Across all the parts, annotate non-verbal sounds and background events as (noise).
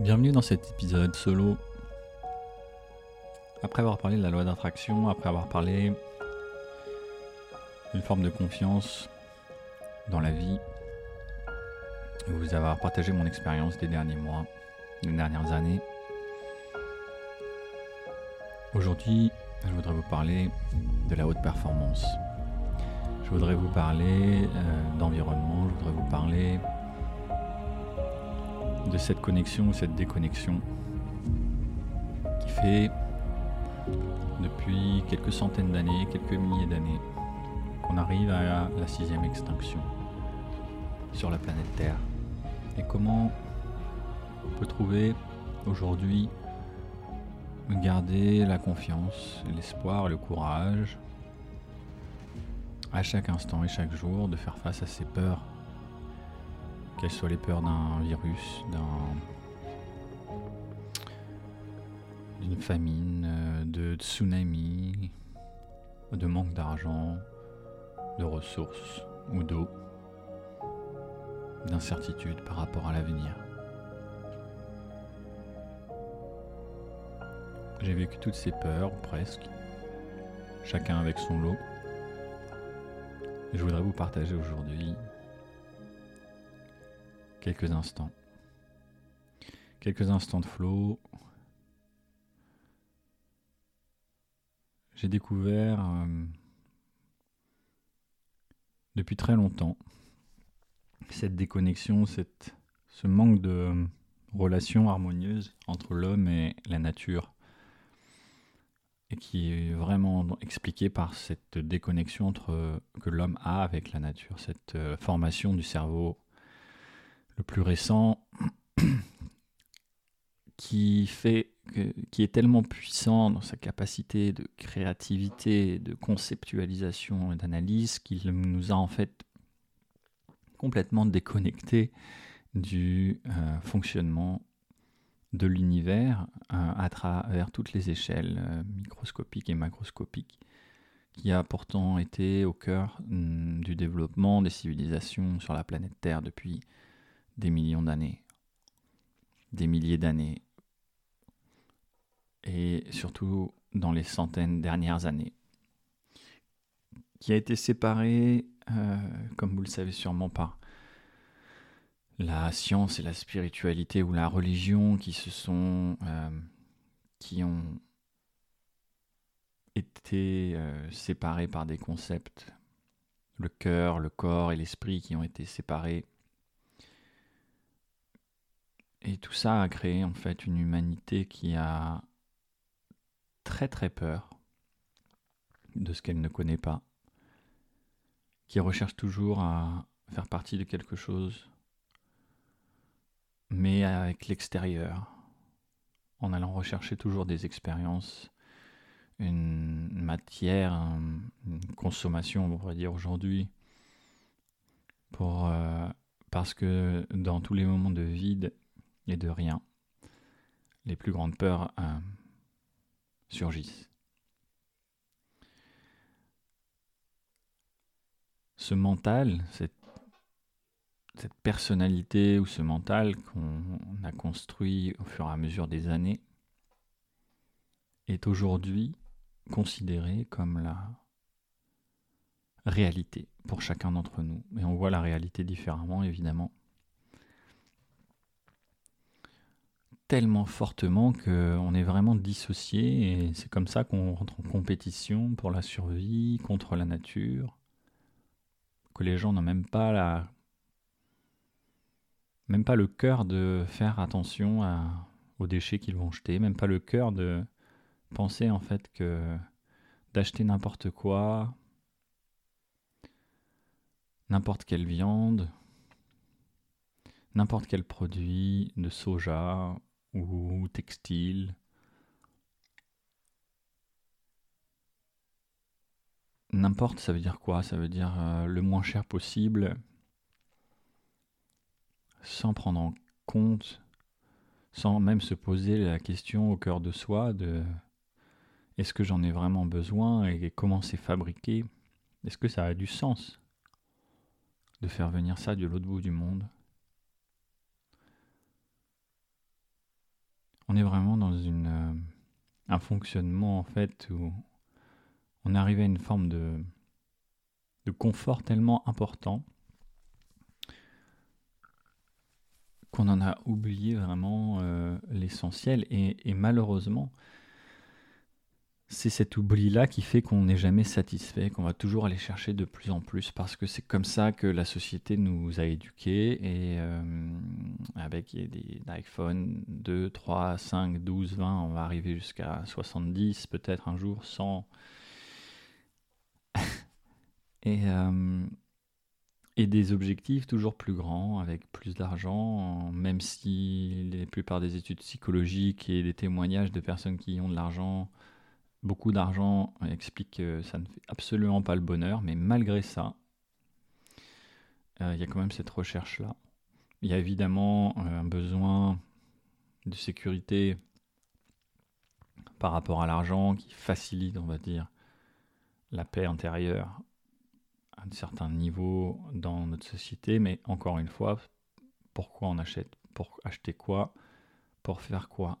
Bienvenue dans cet épisode solo. Après avoir parlé de la loi d'attraction, après avoir parlé d'une forme de confiance dans la vie, vous avoir partagé mon expérience des derniers mois, des dernières années. Aujourd'hui, je voudrais vous parler de la haute performance. Je voudrais vous parler euh, d'environnement, je voudrais vous parler de cette connexion ou cette déconnexion qui fait depuis quelques centaines d'années, quelques milliers d'années, qu'on arrive à la sixième extinction sur la planète Terre. Et comment on peut trouver aujourd'hui garder la confiance, l'espoir, le courage à chaque instant et chaque jour de faire face à ces peurs quelles soient les peurs d'un virus, d'une famine, euh, de tsunami, de manque d'argent, de ressources ou d'eau, d'incertitude par rapport à l'avenir. J'ai vécu toutes ces peurs, presque, chacun avec son lot. Je voudrais vous partager aujourd'hui quelques instants. Quelques instants de flow. J'ai découvert euh, depuis très longtemps cette déconnexion, cette, ce manque de relation harmonieuse entre l'homme et la nature, et qui est vraiment expliqué par cette déconnexion entre, que l'homme a avec la nature, cette euh, formation du cerveau le plus récent, (clears throat) qui est tellement puissant dans sa capacité de créativité, de conceptualisation et d'analyse qu'il nous a en fait complètement déconnecté du euh, fonctionnement de l'univers euh, à travers toutes les échelles euh, microscopiques et macroscopiques qui a pourtant été au cœur mm, du développement des civilisations sur la planète Terre depuis des millions d'années, des milliers d'années, et surtout dans les centaines dernières années, qui a été séparé, euh, comme vous le savez sûrement, par la science et la spiritualité ou la religion qui se sont, euh, qui ont été euh, séparés par des concepts, le cœur, le corps et l'esprit qui ont été séparés et tout ça a créé en fait une humanité qui a très très peur de ce qu'elle ne connaît pas, qui recherche toujours à faire partie de quelque chose, mais avec l'extérieur, en allant rechercher toujours des expériences, une matière, une consommation, on pourrait dire aujourd'hui, euh, parce que dans tous les moments de vide, et de rien, les plus grandes peurs euh, surgissent. Ce mental, cette, cette personnalité ou ce mental qu'on a construit au fur et à mesure des années, est aujourd'hui considéré comme la réalité pour chacun d'entre nous. Et on voit la réalité différemment, évidemment. Tellement fortement qu'on est vraiment dissocié et c'est comme ça qu'on rentre en compétition pour la survie contre la nature, que les gens n'ont même pas la même pas le cœur de faire attention aux déchets qu'ils vont jeter, même pas le cœur de penser en fait que d'acheter n'importe quoi, n'importe quelle viande, n'importe quel produit de soja ou textile. N'importe, ça veut dire quoi? Ça veut dire euh, le moins cher possible, sans prendre en compte, sans même se poser la question au cœur de soi de est-ce que j'en ai vraiment besoin et comment c'est fabriqué? Est-ce que ça a du sens de faire venir ça de l'autre bout du monde? On est vraiment dans une, euh, un fonctionnement en fait où on arrive à une forme de, de confort tellement important qu'on en a oublié vraiment euh, l'essentiel. Et, malheureusement c'est cet oubli-là qui fait qu'on n'est jamais satisfait, qu'on va toujours aller chercher de plus en plus, parce que c'est comme ça que la société nous a éduqués, et euh, avec des iPhone 2, 3, 5, 12, 20, on va arriver jusqu'à 70, peut-être un jour, 100. (laughs) et, euh, et des objectifs toujours plus grands, avec plus d'argent, même si la plupart des études psychologiques et des témoignages de personnes qui ont de l'argent beaucoup d'argent explique que ça ne fait absolument pas le bonheur, mais malgré ça, euh, il y a quand même cette recherche-là. Il y a évidemment euh, un besoin de sécurité par rapport à l'argent qui facilite, on va dire, la paix intérieure à un certain niveau dans notre société, mais encore une fois, pourquoi on achète Pour acheter quoi? Pour faire quoi?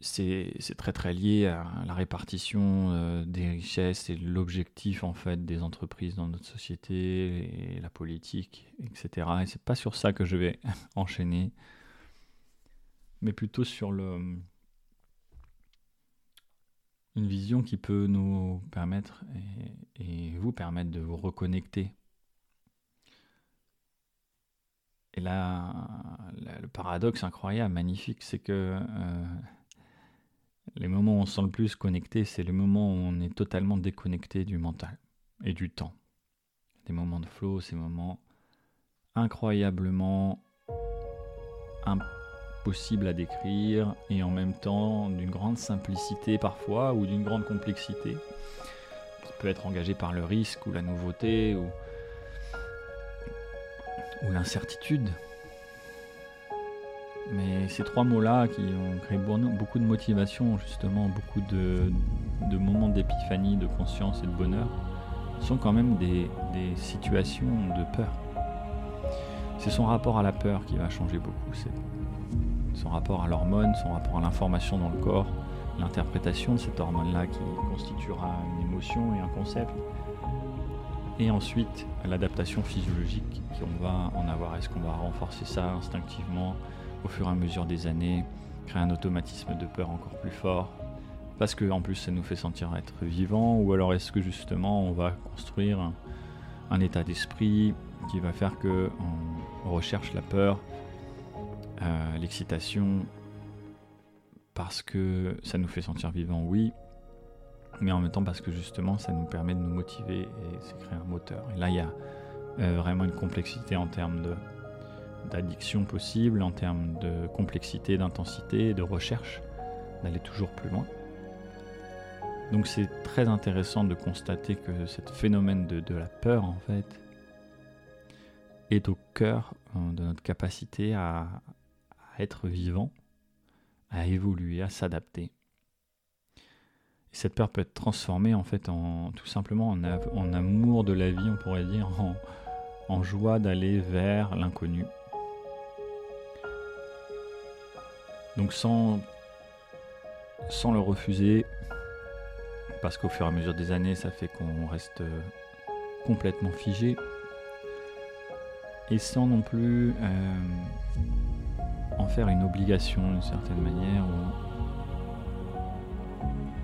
C'est très très lié à la répartition euh, des richesses et l'objectif en fait des entreprises dans notre société et la politique, etc. Et c'est pas sur ça que je vais (laughs) enchaîner, mais plutôt sur le une vision qui peut nous permettre et, vous permettre de vous reconnecter. Et là, le paradoxe incroyable, magnifique, c'est que euh, les moments où on se sent le plus connecté, c'est les moments où on est totalement déconnecté du mental et du temps. Des moments de flow, ces moments incroyablement impossibles à décrire et en même temps d'une grande simplicité parfois ou d'une grande complexité qui peut être engagée par le risque ou la nouveauté ou, ou l'incertitude. Mais ces trois mots-là qui ont créé beaucoup de motivation, justement, beaucoup de, moments d'épiphanie, de conscience et de bonheur, sont quand même des, situations de peur. C'est son rapport à la peur qui va changer beaucoup. C'est son rapport à l'hormone, son rapport à l'information dans le corps, l'interprétation de cette hormone-là qui constituera une émotion et un concept. Et ensuite, l'adaptation physiologique qu'on va en avoir. Est-ce qu'on va renforcer ça instinctivement au fur et à mesure des années, créer un automatisme de peur encore plus fort parce que en plus ça nous fait sentir être vivant ou alors est-ce que justement on va construire un, état d'esprit qui va faire que on recherche la peur, euh, l'excitation parce que ça nous fait sentir vivant, oui, mais en même temps parce que justement ça nous permet de nous motiver et c'est créer un moteur. Et là il y a euh, vraiment une complexité en termes de d'addiction possible, en termes de complexité, d'intensité, de recherche, d'aller toujours plus loin. Donc c'est très intéressant de constater que ce phénomène de, la peur, en fait, est au cœur euh, de notre capacité à, être vivant, à évoluer, à s'adapter. Cette peur peut être transformée en fait en tout simplement en, amour de la vie, on pourrait dire, en joie d'aller vers l'inconnu, Donc sans, sans le refuser, parce qu'au fur et à mesure des années, ça fait qu'on reste euh, complètement figé. Et sans non plus euh, en faire une obligation d'une certaine manière,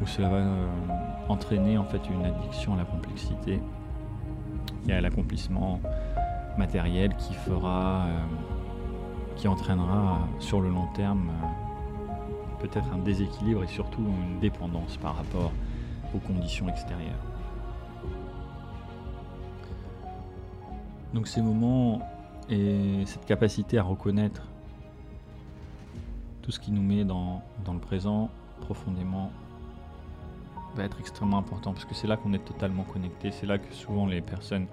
où, cela va euh, entraîner en fait une addiction à la complexité et à l'accomplissement matériel qui fera, qui entraînera sur le long terme peut-être un déséquilibre et surtout une dépendance par rapport aux conditions extérieures. Donc ces moments et cette capacité à reconnaître tout ce qui nous met dans, le présent profondément va être extrêmement important parce que c'est là qu'on est totalement connecté, c'est là que souvent les personnes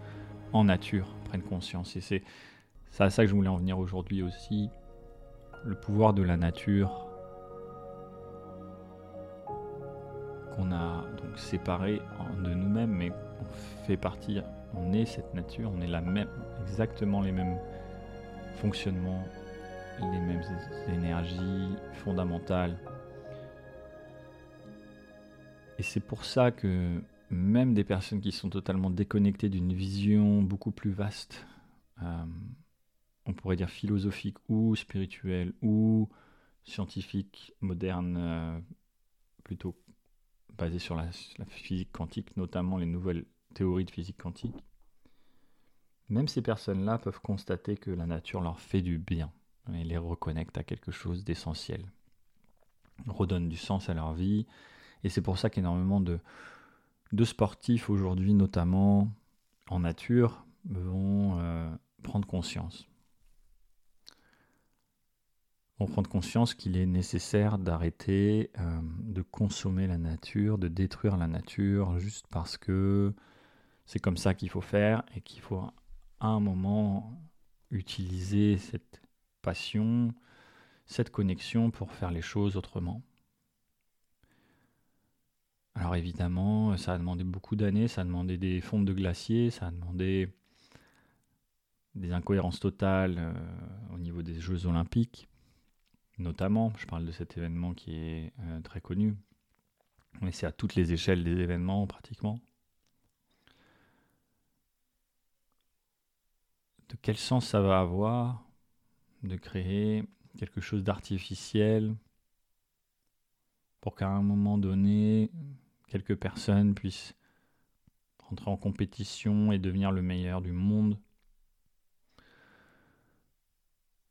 en nature prennent conscience et c'est à ça que je voulais en venir aujourd'hui aussi, le pouvoir de la nature qu'on a donc séparé de nous-mêmes, mais on fait partie, on est cette nature, on est la même, exactement les mêmes fonctionnement, les mêmes énergies fondamentales. Et c'est pour ça que même des personnes qui sont totalement déconnectées d'une vision beaucoup plus vaste, euh, on pourrait dire philosophique ou spirituelle ou scientifique, moderne, euh, plutôt sur la, physique quantique, notamment les nouvelles théories de physique quantique, même ces personnes-là peuvent constater que la nature leur fait du bien et les reconnecte à quelque chose d'essentiel, redonne du sens à leur vie. Et c'est pour ça qu'énormément de, de sportifs aujourd'hui, notamment en nature, vont euh, prendre conscience. Prendre conscience qu'il est nécessaire d'arrêter euh, de consommer la nature, de détruire la nature, juste parce que c'est comme ça qu'il faut faire et qu'il faut à un moment utiliser cette passion, cette connexion pour faire les choses autrement. Alors évidemment, ça a demandé beaucoup d'années, ça a demandé des fonds de glaciers, ça a demandé des incohérences totales euh, au niveau des Jeux olympiques, notamment, je parle de cet événement qui est euh, très connu, mais c'est à toutes les échelles des événements pratiquement. De quel sens ça va avoir de créer quelque chose d'artificiel pour qu'à un moment donné, quelques personnes puissent rentrer en compétition et devenir le meilleur du monde?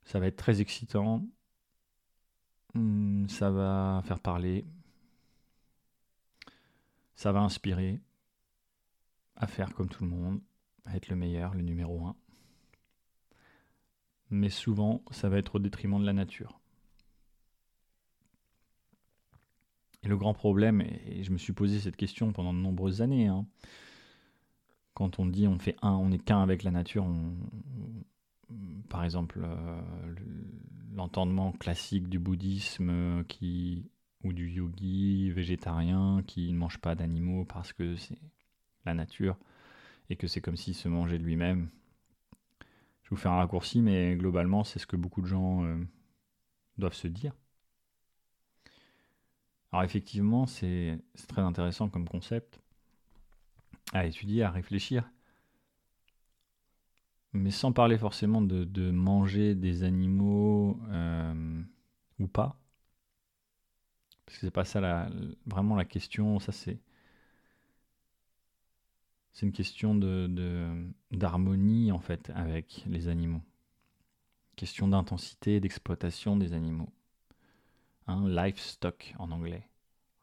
Ça va être très excitant. Hmm, ça va faire parler. Ça va inspirer à faire comme tout le monde, à être le meilleur, le numéro un mais souvent ça va être au détriment de la nature. Et le grand problème, et je me suis posé cette question pendant de nombreuses années, hein, quand on dit on fait un, on n'est qu'un avec la nature, par exemple euh, l'entendement classique du bouddhisme qui, ou du yogi végétarien qui ne mange pas d'animaux parce que c'est la nature et que c'est comme s'il se mangeait lui-même, je vous fais un raccourci, mais globalement, c'est ce que beaucoup de gens euh, doivent se dire. Alors effectivement, c'est très intéressant comme concept à étudier, à réfléchir. Mais sans parler forcément de, manger des animaux euh, ou pas. Parce que c'est pas ça vraiment la question. Ça, c'est c'est une question de, d'harmonie en fait avec les animaux. Question d'intensité, d'exploitation des animaux. Un livestock en anglais.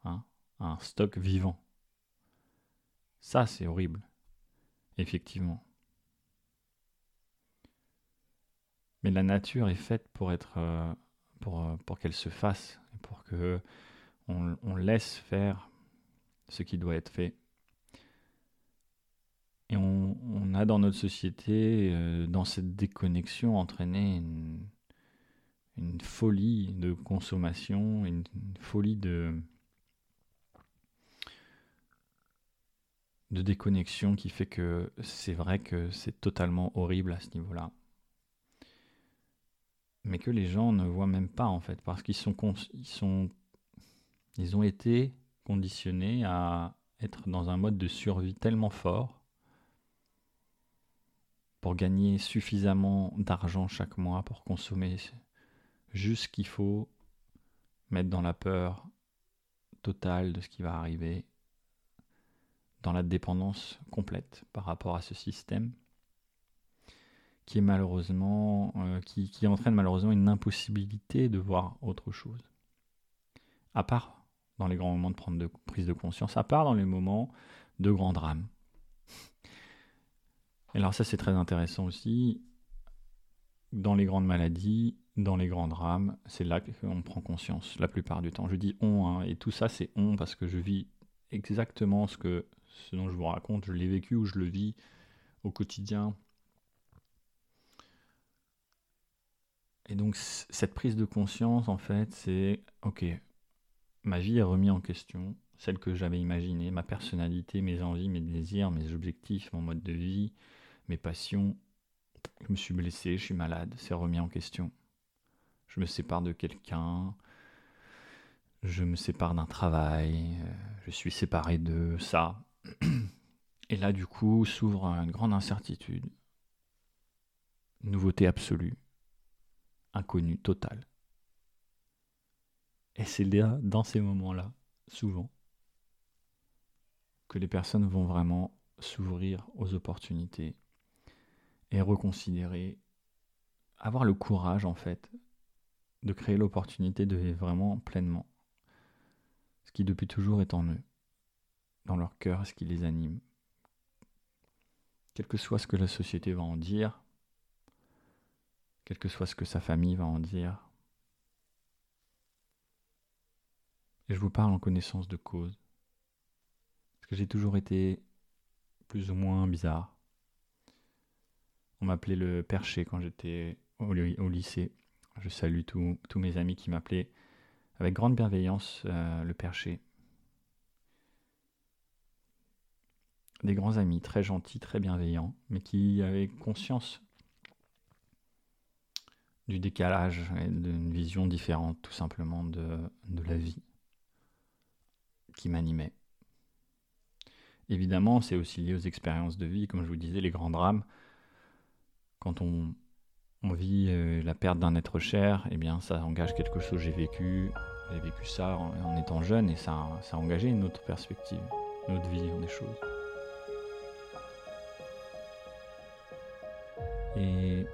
Hein, un stock vivant. Ça, c'est horrible. Effectivement. Mais la nature est faite pour être, euh, pour, euh, pour qu'elle se fasse, pour que on laisse faire ce qui doit être fait. Et on, a dans notre société, euh, dans cette déconnexion, entraîné une, folie de consommation, une, folie de, de déconnexion qui fait que c'est vrai que c'est totalement horrible à ce niveau-là. Mais que les gens ne voient même pas en fait, parce qu'ils sont, ils ont été conditionnés à être dans un mode de survie tellement fort pour gagner suffisamment d'argent chaque mois pour consommer juste ce qu'il faut, mettre dans la peur totale de ce qui va arriver, dans la dépendance complète par rapport à ce système qui est malheureusement euh, qui, entraîne malheureusement une impossibilité de voir autre chose. À part dans les grands moments de prendre prise de conscience, à part dans les moments de grand drame alors ça c'est très intéressant aussi. Dans les grandes maladies, dans les grands drames, c'est là qu'on prend conscience la plupart du temps. Je dis on, hein, et tout ça c'est on parce que je vis exactement ce, que, ce dont je vous raconte, je l'ai vécu ou je le vis au quotidien. Et donc cette prise de conscience, en fait, c'est ok, ma vie est remise en question, celle que j'avais imaginée, ma personnalité, mes envies, mes désirs, mes objectifs, mon mode de vie, mes passions, je me suis blessé, je suis malade, c'est remis en question. Je me sépare de quelqu'un, je me sépare d'un travail, euh, je suis séparé de ça. (clears throat) Et là, du coup, s'ouvre une grande incertitude, nouveauté absolue, inconnue totale. Et c'est dans ces moments-là, souvent, que les personnes vont vraiment s'ouvrir aux opportunités et reconsidérer, avoir le courage en fait de créer l'opportunité de vivre vraiment pleinement ce qui depuis toujours est en eux, dans leur cœur, ce qui les anime. Quel que soit ce que la société va en dire, quel que soit ce que sa famille va en dire. Et je vous parle en connaissance de cause. Parce que j'ai toujours été plus ou moins bizarre. On m'appelait le perché quand j'étais au, lycée. Je salue tous mes amis qui m'appelaient avec grande bienveillance euh, le perché. Des grands amis très gentils, très bienveillants, mais qui avaient conscience du décalage et d'une vision différente tout simplement de, la vie qui m'animait. Évidemment, c'est aussi lié aux expériences de vie, comme je vous disais, les grands drames. Quand on, on vit euh, la perte d'un être cher, eh bien ça engage quelque chose. J'ai vécu, j'ai vécu ça en, étant jeune et ça, ça a engagé une autre perspective, une autre vision des choses. Et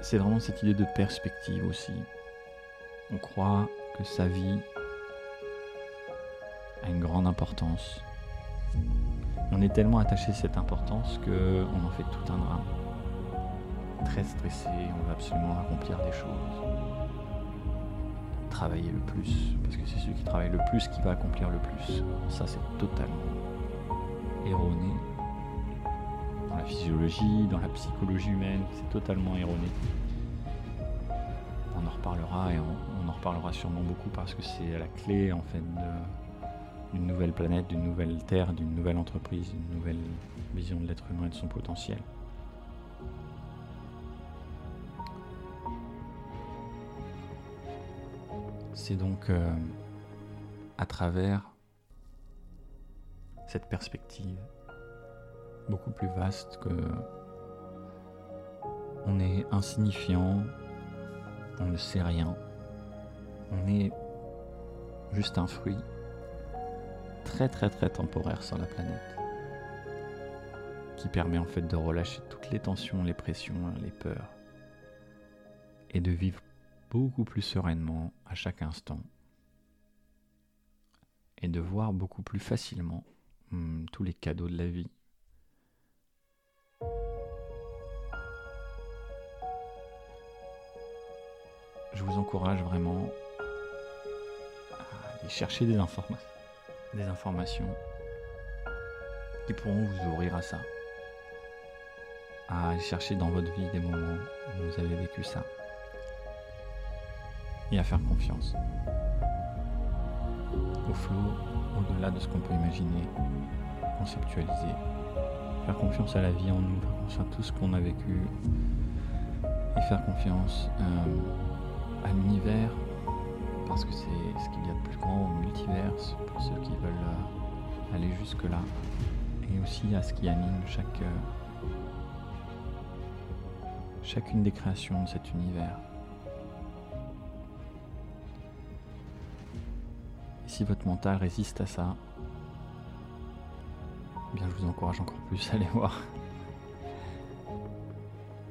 c'est vraiment cette idée de perspective aussi. On croit que sa vie a une grande importance. On est tellement attaché à cette importance qu'on en fait tout un drame très stressé, on va absolument accomplir des choses. Travailler le plus, parce que c'est celui qui travaille le plus qui va accomplir le plus. Ça, c'est totalement erroné. La physiologie, dans la psychologie humaine, c'est totalement erroné. On en reparlera et on, en reparlera sûrement beaucoup parce que c'est la clé en fait d'une nouvelle planète, d'une nouvelle terre, d'une nouvelle entreprise, d'une nouvelle vision de l'être humain et de son potentiel. C'est donc euh, à travers cette perspective beaucoup plus vaste que on est insignifiant, on ne sait rien, on est juste un fruit très très très temporaire sur la planète qui permet en fait de relâcher toutes les tensions, les pressions, les peurs et de vivre beaucoup plus sereinement à chaque instant et de voir beaucoup plus facilement hmm, tous les cadeaux de la vie. Je vous encourage vraiment à aller chercher des, des informations qui pourront vous ouvrir à ça, à aller chercher dans votre vie des moments où vous avez vécu ça et à faire confiance. Au flot, au-delà de ce qu'on peut imaginer, conceptualiser. Faire confiance à la vie en nous, faire confiance à tout ce qu'on a vécu et faire confiance euh, à l'univers parce que c'est ce qu'il y a de plus grand au multivers pour ceux qui veulent euh, aller jusque-là et aussi à ce qui anime chaque, euh, chacune des créations de cet univers. si votre mental résiste à ça, eh je vous encourage encore plus à aller voir.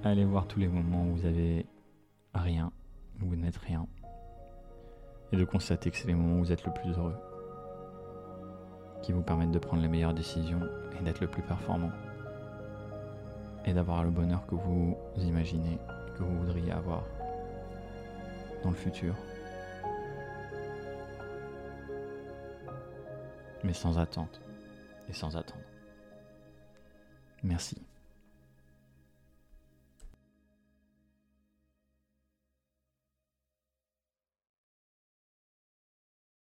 Allez voir tous les moments où vous avez rien, vous n'êtes rien. Et de constater que c'est les moments où vous êtes le plus heureux. Qui vous permettent de prendre les meilleures décisions et d'être le plus performant. Et d'avoir le bonheur que vous imaginez, que vous voudriez avoir dans le futur. mais sans attente et sans attendre. Merci.